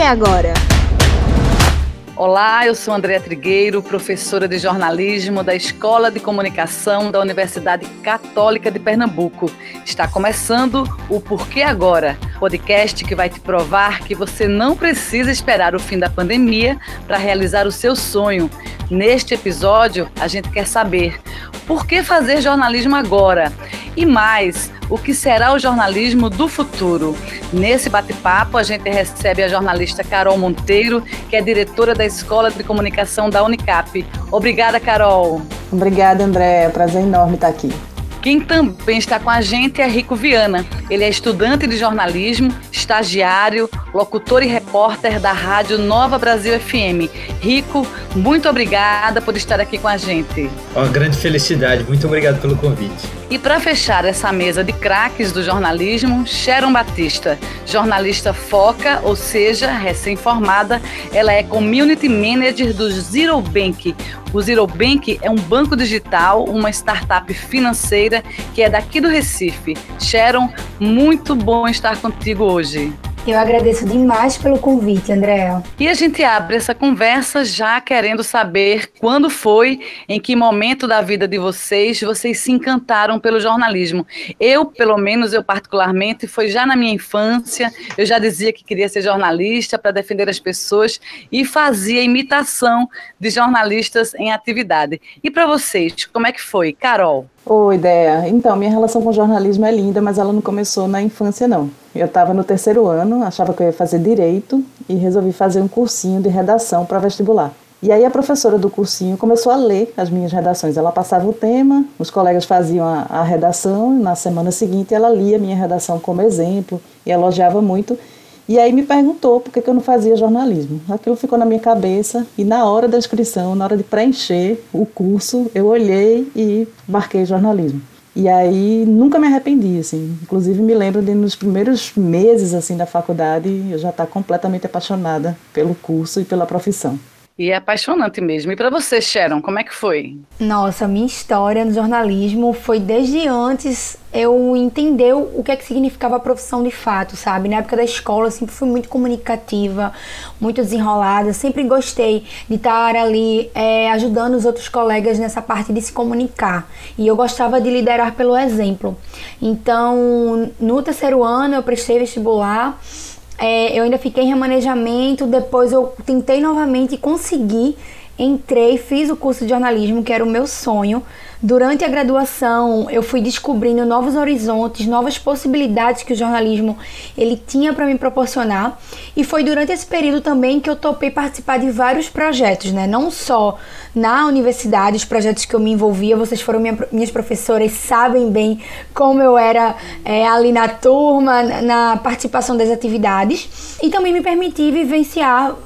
que agora? Olá, eu sou Andréa Trigueiro, professora de jornalismo da Escola de Comunicação da Universidade Católica de Pernambuco. Está começando o Porquê Agora, podcast que vai te provar que você não precisa esperar o fim da pandemia para realizar o seu sonho. Neste episódio, a gente quer saber por que fazer jornalismo agora? E mais, o que será o jornalismo do futuro? Nesse bate-papo, a gente recebe a jornalista Carol Monteiro, que é diretora da Escola de Comunicação da Unicap. Obrigada, Carol. Obrigada, André. É um prazer enorme estar aqui. Quem também está com a gente é Rico Viana. Ele é estudante de jornalismo, estagiário, locutor e repórter da Rádio Nova Brasil FM. Rico, muito obrigada por estar aqui com a gente. Uma grande felicidade, muito obrigado pelo convite. E para fechar essa mesa de craques do jornalismo, Sharon Batista, jornalista foca, ou seja, recém-formada, ela é Community Manager do Zero Bank, o Zero Bank é um banco digital, uma startup financeira que é daqui do Recife. Sharon, muito bom estar contigo hoje. Eu agradeço demais pelo convite, Andréa. E a gente abre essa conversa já querendo saber quando foi, em que momento da vida de vocês vocês se encantaram pelo jornalismo. Eu, pelo menos, eu particularmente, foi já na minha infância, eu já dizia que queria ser jornalista para defender as pessoas e fazia imitação de jornalistas em atividade. E para vocês, como é que foi? Carol? Oi, ideia. Então, minha relação com jornalismo é linda, mas ela não começou na infância, não. Eu estava no terceiro ano, achava que eu ia fazer direito e resolvi fazer um cursinho de redação para vestibular. E aí a professora do cursinho começou a ler as minhas redações. Ela passava o tema, os colegas faziam a, a redação, na semana seguinte ela lia a minha redação como exemplo e elogiava muito. E aí me perguntou por que, eu não fazia jornalismo. Aquilo ficou na minha cabeça e na hora da inscrição, na hora de preencher o curso, eu olhei e marquei jornalismo. E aí nunca me arrependi, assim. Inclusive me lembro de nos primeiros meses assim da faculdade eu já estar tá completamente apaixonada pelo curso e pela profissão. E é apaixonante mesmo. E para você, Sharon, como é que foi? Nossa, minha história no jornalismo foi desde antes eu entender o que é que significava a profissão de fato, sabe? Na época da escola eu sempre fui muito comunicativa, muito desenrolada, sempre gostei de estar ali é, ajudando os outros colegas nessa parte de se comunicar. E eu gostava de liderar pelo exemplo. Então, no terceiro ano eu prestei vestibular é, eu ainda fiquei em remanejamento, depois eu tentei novamente e consegui. Entrei, fiz o curso de jornalismo, que era o meu sonho. Durante a graduação, eu fui descobrindo novos horizontes, novas possibilidades que o jornalismo ele tinha para me proporcionar. E foi durante esse período também que eu topei participar de vários projetos, né? Não só na universidade, os projetos que eu me envolvia, vocês foram minha, minhas professoras, sabem bem como eu era é, ali na turma, na participação das atividades. E também me permiti vivenciar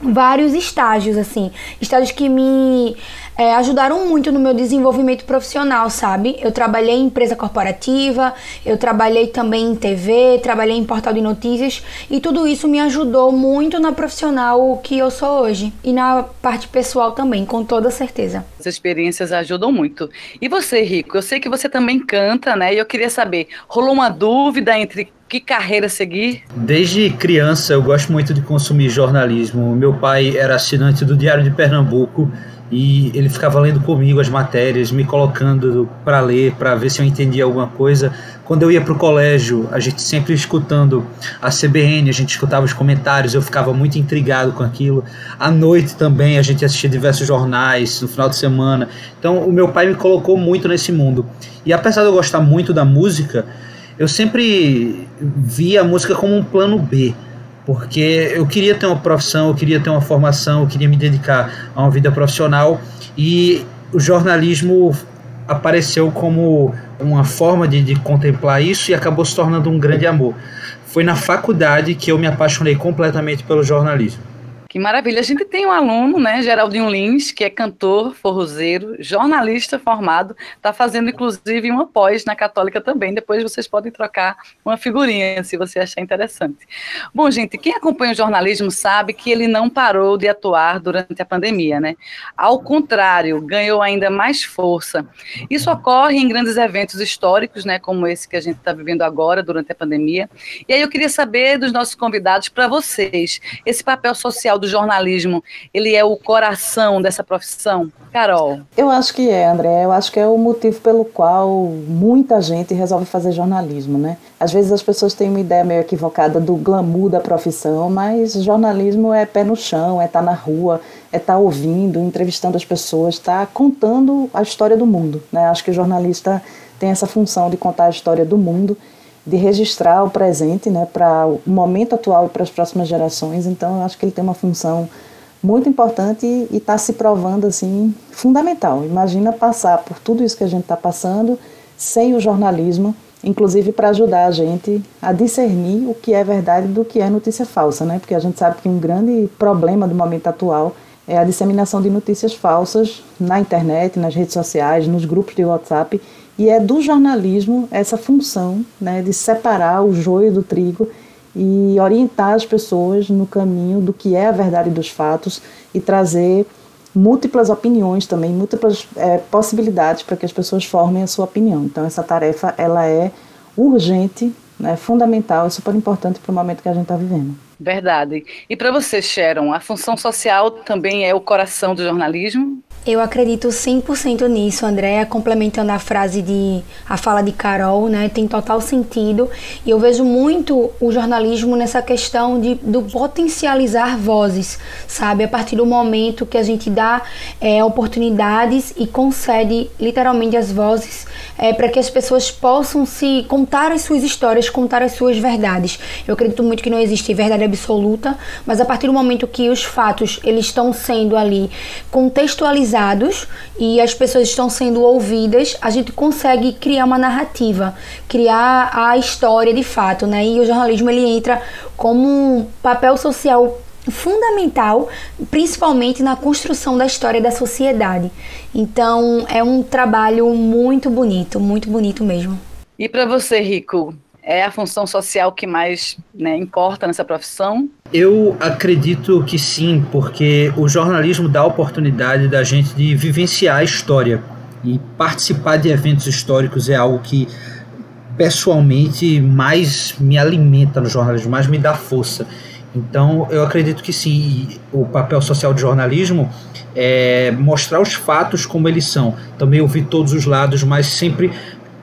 vários estágios, assim, estágios que me é, ajudaram muito no meu desenvolvimento profissional, sabe? Eu trabalhei em empresa corporativa, eu trabalhei também em TV, trabalhei em portal de notícias e tudo isso me ajudou muito na profissional que eu sou hoje e na parte pessoal também, com toda certeza. As experiências ajudam muito. E você, Rico? Eu sei que você também canta, né? E eu queria saber, rolou uma dúvida entre que carreira seguir? Desde criança eu gosto muito de consumir jornalismo. Meu pai era assinante do Diário de Pernambuco e ele ficava lendo comigo as matérias, me colocando para ler, para ver se eu entendia alguma coisa. Quando eu ia para o colégio, a gente sempre escutando a CBN, a gente escutava os comentários, eu ficava muito intrigado com aquilo. À noite também a gente assistia diversos jornais no final de semana. Então o meu pai me colocou muito nesse mundo. E apesar de eu gostar muito da música, eu sempre via a música como um plano B porque eu queria ter uma profissão, eu queria ter uma formação, eu queria me dedicar a uma vida profissional e o jornalismo apareceu como uma forma de, de, contemplar isso e acabou se tornando um grande amor. Foi na faculdade que eu me apaixonei completamente pelo jornalismo. Que maravilha. A gente tem um aluno, né, Geraldinho Lins, que é cantor, forrozeiro, jornalista formado, está fazendo inclusive uma pós na Católica também. Depois vocês podem trocar uma figurinha, se você achar interessante. Bom, gente, quem acompanha o jornalismo sabe que ele não parou de atuar durante a pandemia, né? Ao contrário, ganhou ainda mais força. Isso ocorre em grandes eventos históricos, né, como esse que a gente está vivendo agora durante a pandemia. E aí eu queria saber dos nossos convidados para vocês, esse papel social do jornalismo, ele é o coração dessa profissão? Carol? Eu acho que é, André. Eu acho que é o motivo pelo qual muita gente resolve fazer jornalismo, né? Às vezes as pessoas têm uma ideia meio equivocada do glamour da profissão, mas jornalismo é pé no chão, é estar tá na rua, é estar tá ouvindo, entrevistando as pessoas, estar tá contando a história do mundo, né? Acho que o jornalista tem essa função de contar a história do mundo de registrar o presente né, para o momento atual e para as próximas gerações. Então, eu acho que ele tem uma função muito importante e está se provando assim fundamental. Imagina passar por tudo isso que a gente está passando sem o jornalismo, inclusive para ajudar a gente a discernir o que é verdade do que é notícia falsa, né? Porque a gente sabe que um grande problema do momento atual é a disseminação de notícias falsas na internet, nas redes sociais, nos grupos de WhatsApp e é do jornalismo essa função né, de separar o joio do trigo e orientar as pessoas no caminho do que é a verdade dos fatos e trazer múltiplas opiniões também, múltiplas é, possibilidades para que as pessoas formem a sua opinião. Então essa tarefa ela é urgente, né, fundamental e super importante para o momento que a gente está vivendo. Verdade. E para você, Sharon, a função social também é o coração do jornalismo? Eu acredito 100% nisso, Andréa, complementando a frase de a fala de Carol, né? Tem total sentido. E eu vejo muito o jornalismo nessa questão de do potencializar vozes, sabe? A partir do momento que a gente dá é, oportunidades e concede literalmente as vozes é, para que as pessoas possam se contar as suas histórias, contar as suas verdades. Eu acredito muito que não existe verdade absoluta, mas a partir do momento que os fatos eles estão sendo ali contextualizados e as pessoas estão sendo ouvidas, a gente consegue criar uma narrativa, criar a história de fato, né? E o jornalismo ele entra como um papel social fundamental, principalmente na construção da história da sociedade. Então, é um trabalho muito bonito, muito bonito mesmo. E para você, Rico, é a função social que mais né, importa nessa profissão? Eu acredito que sim, porque o jornalismo dá a oportunidade da gente de vivenciar a história e participar de eventos históricos é algo que pessoalmente mais me alimenta no jornalismo, mais me dá força. Então eu acredito que sim, o papel social do jornalismo é mostrar os fatos como eles são, também ouvir todos os lados, mas sempre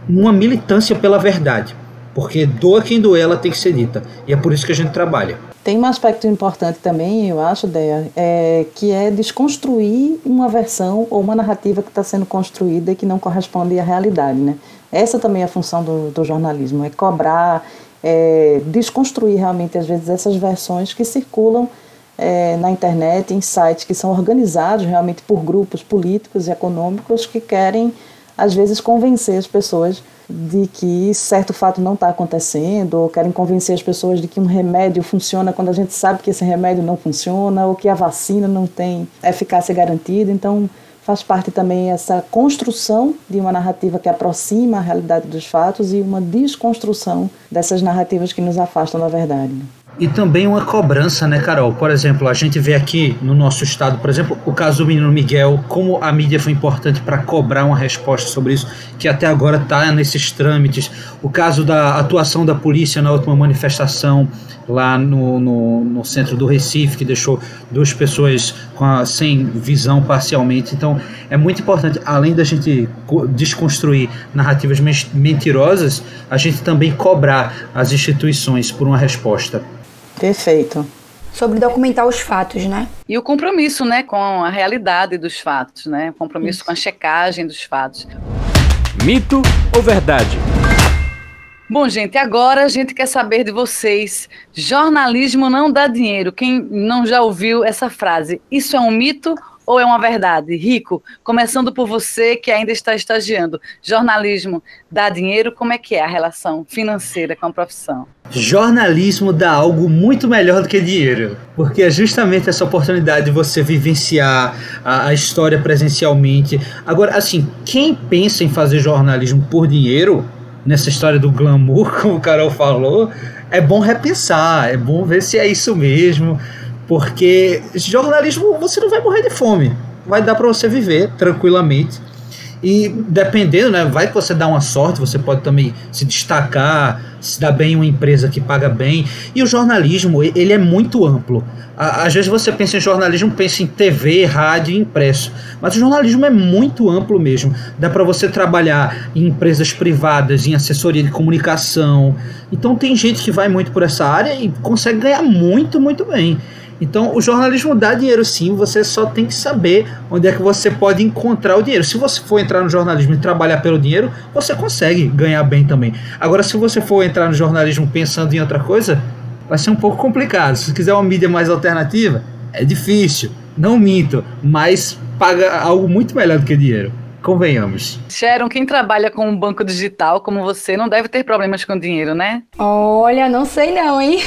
uma militância pela verdade porque doa quem doer, ela tem que ser dita. E é por isso que a gente trabalha. Tem um aspecto importante também, eu acho, Dea, é, que é desconstruir uma versão ou uma narrativa que está sendo construída e que não corresponde à realidade. Né? Essa também é a função do, do jornalismo, é cobrar, é, desconstruir realmente, às vezes, essas versões que circulam é, na internet, em sites que são organizados realmente por grupos políticos e econômicos que querem, às vezes, convencer as pessoas de que certo fato não está acontecendo, ou querem convencer as pessoas de que um remédio funciona quando a gente sabe que esse remédio não funciona, ou que a vacina não tem eficácia garantida. Então, faz parte também essa construção de uma narrativa que aproxima a realidade dos fatos e uma desconstrução dessas narrativas que nos afastam da verdade. E também uma cobrança, né, Carol? Por exemplo, a gente vê aqui no nosso estado, por exemplo, o caso do menino Miguel, como a mídia foi importante para cobrar uma resposta sobre isso, que até agora está nesses trâmites. O caso da atuação da polícia na última manifestação lá no, no, no centro do Recife, que deixou duas pessoas a, sem visão parcialmente. Então, é muito importante, além da gente desconstruir narrativas mentirosas, a gente também cobrar as instituições por uma resposta. Perfeito. Sobre documentar os fatos, né? E o compromisso, né, com a realidade dos fatos, né? O compromisso Isso. com a checagem dos fatos. Mito ou verdade? Bom, gente, agora a gente quer saber de vocês. Jornalismo não dá dinheiro. Quem não já ouviu essa frase? Isso é um mito ou é uma verdade? Rico, começando por você que ainda está estagiando, jornalismo dá dinheiro? Como é que é a relação financeira com a profissão? Jornalismo dá algo muito melhor do que dinheiro, porque é justamente essa oportunidade de você vivenciar a, a história presencialmente. Agora, assim, quem pensa em fazer jornalismo por dinheiro, nessa história do glamour, como o Carol falou, é bom repensar, é bom ver se é isso mesmo, porque jornalismo você não vai morrer de fome, vai dar para você viver tranquilamente. E dependendo, né, vai que você dá uma sorte, você pode também se destacar, se dar bem em uma empresa que paga bem. E o jornalismo, ele é muito amplo. Às vezes você pensa em jornalismo, pensa em TV, rádio e impresso. Mas o jornalismo é muito amplo mesmo. Dá para você trabalhar em empresas privadas, em assessoria de comunicação. Então tem gente que vai muito por essa área e consegue ganhar muito, muito bem. Então, o jornalismo dá dinheiro sim, você só tem que saber onde é que você pode encontrar o dinheiro. Se você for entrar no jornalismo e trabalhar pelo dinheiro, você consegue ganhar bem também. Agora, se você for entrar no jornalismo pensando em outra coisa, vai ser um pouco complicado. Se quiser uma mídia mais alternativa, é difícil. Não minto, mas paga algo muito melhor do que dinheiro. Convenhamos. Sharon, quem trabalha com um banco digital como você não deve ter problemas com dinheiro, né? Olha, não sei não, hein?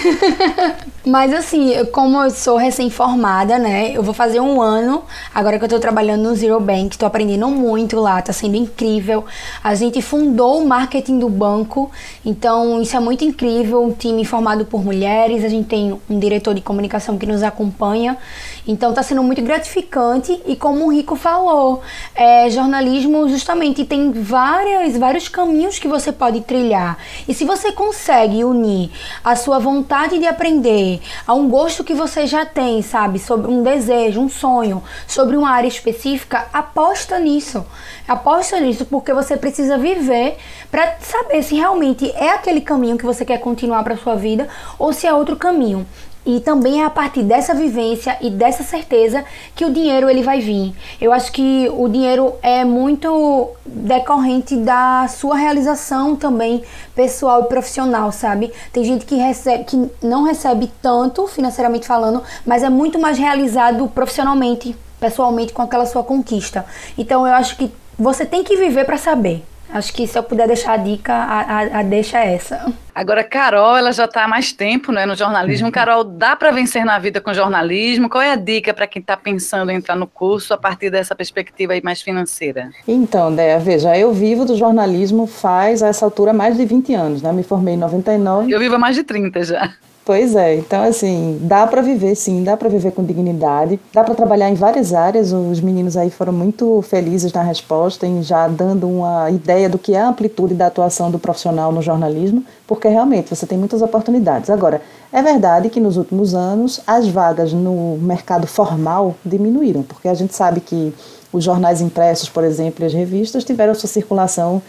Mas assim, como eu sou recém-formada, né? Eu vou fazer um ano, agora que eu tô trabalhando no Zero Bank, tô aprendendo muito lá, tá sendo incrível. A gente fundou o marketing do banco, então isso é muito incrível. Um time formado por mulheres, a gente tem um diretor de comunicação que nos acompanha. Então tá sendo muito gratificante e como o Rico falou, é, jornalismo justamente tem várias, vários caminhos que você pode trilhar. E se você consegue unir a sua vontade de aprender a um gosto que você já tem, sabe, sobre um desejo, um sonho, sobre uma área específica, aposta nisso. Aposta nisso porque você precisa viver para saber se realmente é aquele caminho que você quer continuar para sua vida ou se é outro caminho. E também é a partir dessa vivência e dessa certeza que o dinheiro ele vai vir. Eu acho que o dinheiro é muito decorrente da sua realização também pessoal e profissional, sabe? Tem gente que recebe que não recebe tanto financeiramente falando, mas é muito mais realizado profissionalmente, pessoalmente com aquela sua conquista. Então eu acho que você tem que viver para saber. Acho que se eu puder deixar a dica, a, a, a deixa é essa. Agora, Carol, ela já está há mais tempo né, no jornalismo. Carol, dá para vencer na vida com jornalismo? Qual é a dica para quem está pensando em entrar no curso a partir dessa perspectiva aí mais financeira? Então, Déia, veja, eu vivo do jornalismo faz, a essa altura, mais de 20 anos. Né? Me formei em 99. Eu vivo há mais de 30 já. Pois é, então assim, dá para viver sim, dá para viver com dignidade, dá para trabalhar em várias áreas. Os meninos aí foram muito felizes na resposta, em já dando uma ideia do que é a amplitude da atuação do profissional no jornalismo, porque realmente você tem muitas oportunidades. Agora, é verdade que nos últimos anos as vagas no mercado formal diminuíram, porque a gente sabe que os jornais impressos, por exemplo, e as revistas tiveram sua circulação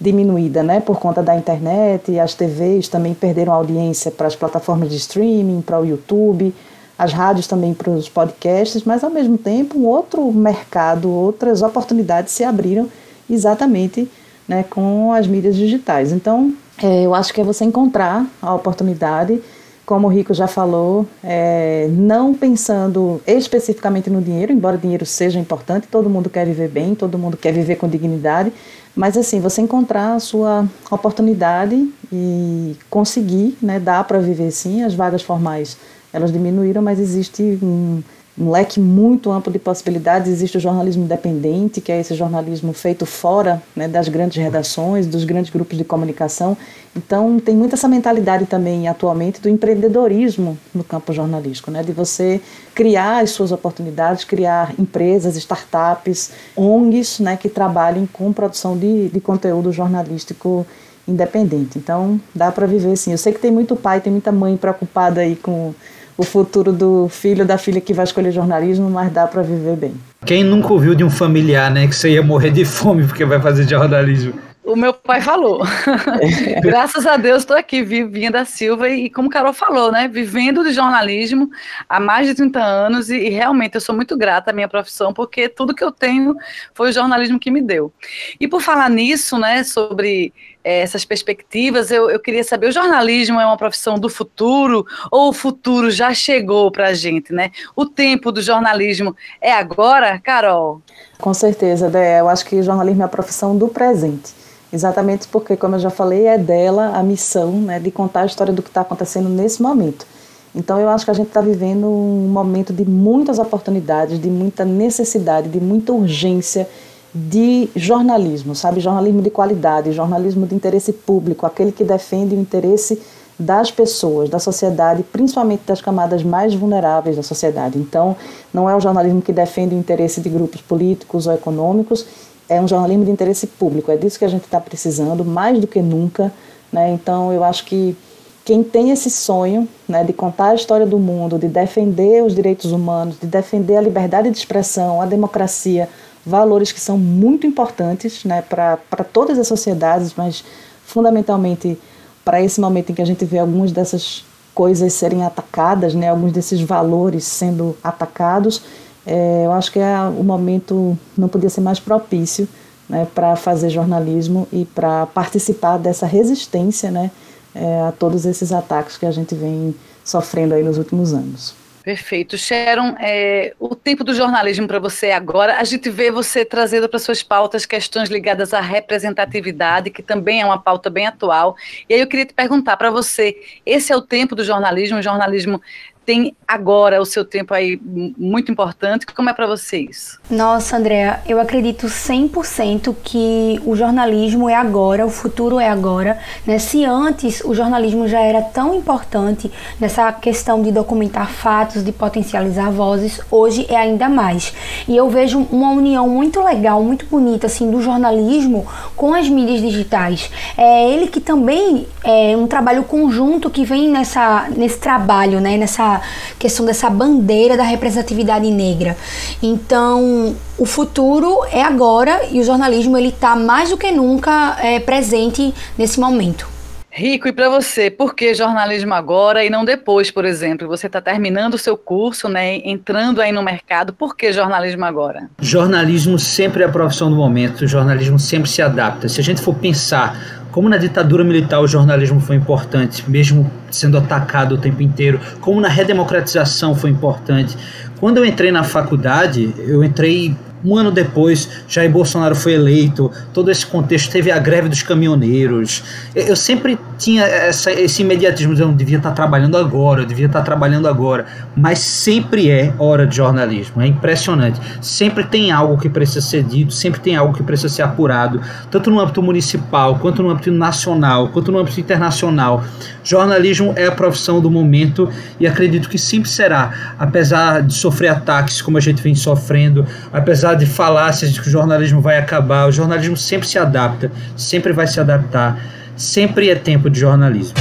diminuída, né, por conta da internet, e as TVs também perderam audiência para as plataformas de streaming, para o YouTube, as rádios também para os podcasts, mas ao mesmo tempo um outro mercado, outras oportunidades se abriram exatamente né, com as mídias digitais. Então, é, eu acho que é você encontrar a oportunidade, como o Rico já falou, é, não pensando especificamente no dinheiro, embora o dinheiro seja importante, todo mundo quer viver bem, todo mundo quer viver com dignidade, mas assim, você encontrar a sua oportunidade e conseguir, né, dá para viver sim, as vagas formais elas diminuíram, mas existe um, um leque muito amplo de possibilidades. Existe o jornalismo independente, que é esse jornalismo feito fora né, das grandes redações, dos grandes grupos de comunicação. Então, tem muito essa mentalidade também atualmente do empreendedorismo no campo jornalístico, né, de você criar as suas oportunidades, criar empresas, startups, ONGs né, que trabalhem com produção de, de conteúdo jornalístico independente. Então, dá para viver sim. Eu sei que tem muito pai, tem muita mãe preocupada aí com o futuro do filho da filha que vai escolher jornalismo, mas dá para viver bem. Quem nunca ouviu de um familiar, né, que você ia morrer de fome porque vai fazer jornalismo? O meu pai falou. Graças a Deus estou aqui, Vivinha da Silva, e como Carol falou, né? Vivendo de jornalismo há mais de 30 anos, e, e, realmente eu sou muito grata à minha profissão, porque tudo que eu tenho foi o jornalismo que me deu. E por falar nisso, né, sobre essas perspectivas, eu, eu queria saber: o jornalismo é uma profissão do futuro ou o futuro já chegou para a gente, né? O tempo do jornalismo é agora, Carol? Com certeza, Dé. Eu acho que o jornalismo é a profissão do presente. Exatamente porque, como eu já falei, é dela a missão né, de contar a história do que está acontecendo nesse momento. Então, eu acho que a gente está vivendo um momento de muitas oportunidades, de muita necessidade, de muita urgência de jornalismo, sabe? Jornalismo de qualidade, jornalismo de interesse público, aquele que defende o interesse das pessoas, da sociedade, principalmente das camadas mais vulneráveis da sociedade. Então, não é um jornalismo que defende o interesse de grupos políticos ou econômicos, é um jornalismo de interesse público. É disso que a gente está precisando, mais do que nunca. Né? Então, eu acho que quem tem esse sonho né, de contar a história do mundo, de defender os direitos humanos, de defender a liberdade de expressão, a democracia, valores que são muito importantes né, para todas as sociedades, mas fundamentalmente para esse momento em que a gente vê algumas dessas coisas serem atacadas, né, alguns desses valores sendo atacados, é, eu acho que é, o momento não podia ser mais propício né, para fazer jornalismo e para participar dessa resistência né, é, a todos esses ataques que a gente vem sofrendo aí nos últimos anos. Perfeito. Sharon, é, o tempo do jornalismo para você agora, a gente vê você trazendo para suas pautas questões ligadas à representatividade, que também é uma pauta bem atual. E aí eu queria te perguntar para você, esse é o tempo do jornalismo, o jornalismo tem agora o seu tempo aí muito importante. Como é para vocês? Nossa, Andréa, eu acredito 100% que o jornalismo é agora, o futuro é agora. Né? Se antes o jornalismo já era tão importante nessa questão de documentar fatos, de potencializar vozes, hoje é ainda mais. E eu vejo uma união muito legal, muito bonita assim do jornalismo com as mídias digitais. É ele que também é um trabalho conjunto que vem nessa nesse trabalho, né, nessa questão dessa bandeira da representatividade negra. Então, o futuro é agora e o jornalismo ele está mais do que nunca é, presente nesse momento. Rico, e para você, por que jornalismo agora e não depois, por exemplo? Você está terminando o seu curso, né, entrando aí no mercado, por que jornalismo agora? Jornalismo sempre é a profissão do momento, o jornalismo sempre se adapta. Se a gente for pensar como na ditadura militar o jornalismo foi importante, mesmo sendo atacado o tempo inteiro, como na redemocratização foi importante. Quando eu entrei na faculdade, eu entrei um ano depois, Jair Bolsonaro foi eleito, todo esse contexto, teve a greve dos caminhoneiros. Eu sempre tinha essa, esse imediatismo eu devia estar trabalhando agora, eu devia estar trabalhando agora. Mas sempre é hora de jornalismo, é impressionante. Sempre tem algo que precisa ser dito, sempre tem algo que precisa ser apurado, tanto no âmbito municipal, quanto no âmbito nacional, quanto no âmbito internacional. Jornalismo é a profissão do momento e acredito que sempre será, apesar de sofrer ataques como a gente vem sofrendo, apesar de falácias de que o jornalismo vai acabar, o jornalismo sempre se adapta, sempre vai se adaptar, sempre é tempo de jornalismo.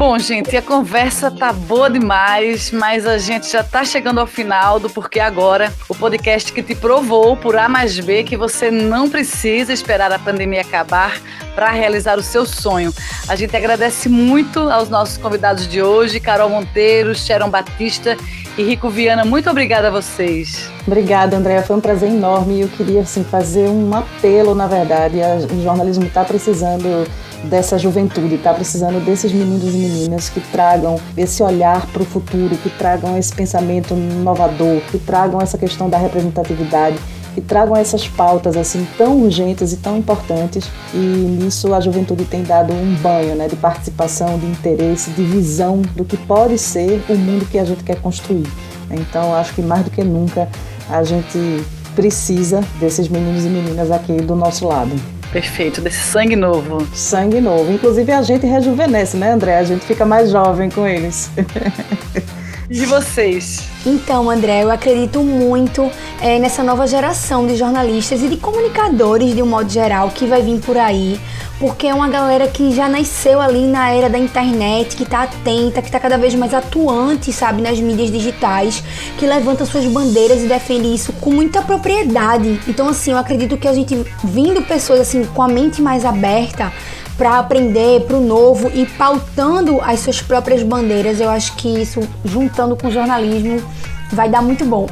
Bom, gente, a conversa tá boa demais, mas a gente já tá chegando ao final do Porque Agora, o podcast que te provou por A mais B que você não precisa esperar a pandemia acabar para realizar o seu sonho. A gente agradece muito aos nossos convidados de hoje, Carol Monteiro, Sharon Batista e Rico Viana. Muito obrigada a vocês. Obrigada, Andréa. Foi um prazer enorme e eu queria assim, fazer um apelo, na verdade. O jornalismo está precisando dessa juventude, está precisando desses meninos e meninas que tragam esse olhar para o futuro, que tragam esse pensamento inovador, que tragam essa questão da representatividade, que tragam essas pautas assim tão urgentes e tão importantes. E nisso a juventude tem dado um banho né, de participação, de interesse, de visão do que pode ser o mundo que a gente quer construir. Então acho que mais do que nunca a gente precisa desses meninos e meninas aqui do nosso lado. Perfeito, desse sangue novo. Sangue novo. Inclusive a gente rejuvenesce, né, André? A gente fica mais jovem com eles. E vocês? Então, André, eu acredito muito é, nessa nova geração de jornalistas e de comunicadores, de um modo geral, que vai vir por aí, porque é uma galera que já nasceu ali na era da internet, que tá atenta, que tá cada vez mais atuante, sabe, nas mídias digitais, que levanta suas bandeiras e defende isso com muita propriedade. Então, assim, eu acredito que a gente, vindo pessoas assim, com a mente mais aberta, para aprender, para o novo e pautando as suas próprias bandeiras. Eu acho que isso, juntando com o jornalismo, vai dar muito bom.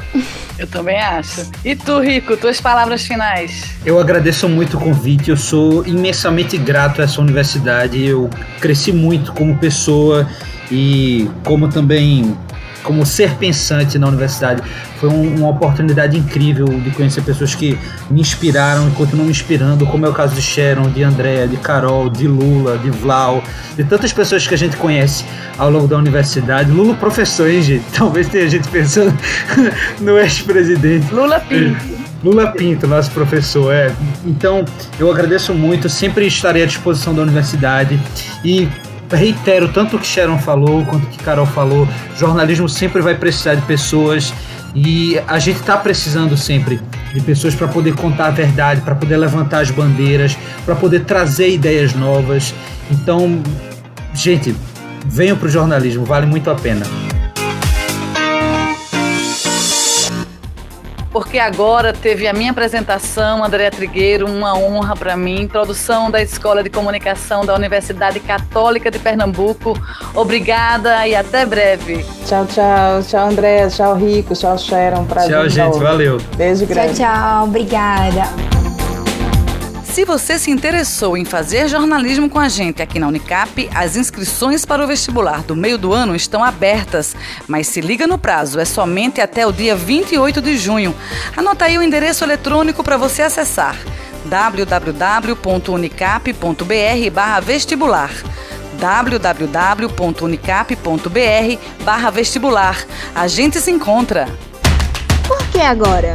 Eu também acho. E tu, Rico, tuas palavras finais? Eu agradeço muito o convite, eu sou imensamente grato a essa universidade. Eu cresci muito como pessoa e como também como ser pensante na universidade. Foi um, uma oportunidade incrível de conhecer pessoas que me inspiraram e continuam me inspirando, como é o caso de Sharon, de Andréa, de Carol, de Lula, de Vlau, de tantas pessoas que a gente conhece ao longo da universidade. Lula, professor, hein, gente? Talvez tenha gente pensando no ex-presidente. Lula Pinto. Lula Pinto, nosso professor, é. Então, eu agradeço muito, sempre estarei à disposição da universidade e reitero tanto o que Sharon falou quanto o que Carol falou. Jornalismo sempre vai precisar de pessoas e a gente está precisando sempre de pessoas para poder contar a verdade, para poder levantar as bandeiras, para poder trazer ideias novas. Então, gente, venham para o jornalismo, vale muito a pena. Porque agora teve a minha apresentação, Andréa Trigueiro, uma honra para mim, produção da Escola de Comunicação da Universidade Católica de Pernambuco. Obrigada e até breve. Tchau, tchau. Tchau, André. Tchau, Rico. Tchau, Sharon. Prazer tchau, gente. Valeu. Beijo grande. Tchau, tchau. Obrigada. Se você se interessou em fazer jornalismo com a gente aqui na Unicap, as inscrições para o vestibular do meio do ano estão abertas, mas se liga no prazo, é somente até o dia 28 de junho. Anota aí o endereço eletrônico para você acessar www.unicap.br/vestibular www.unicap.br/vestibular. A gente se encontra. Por que agora?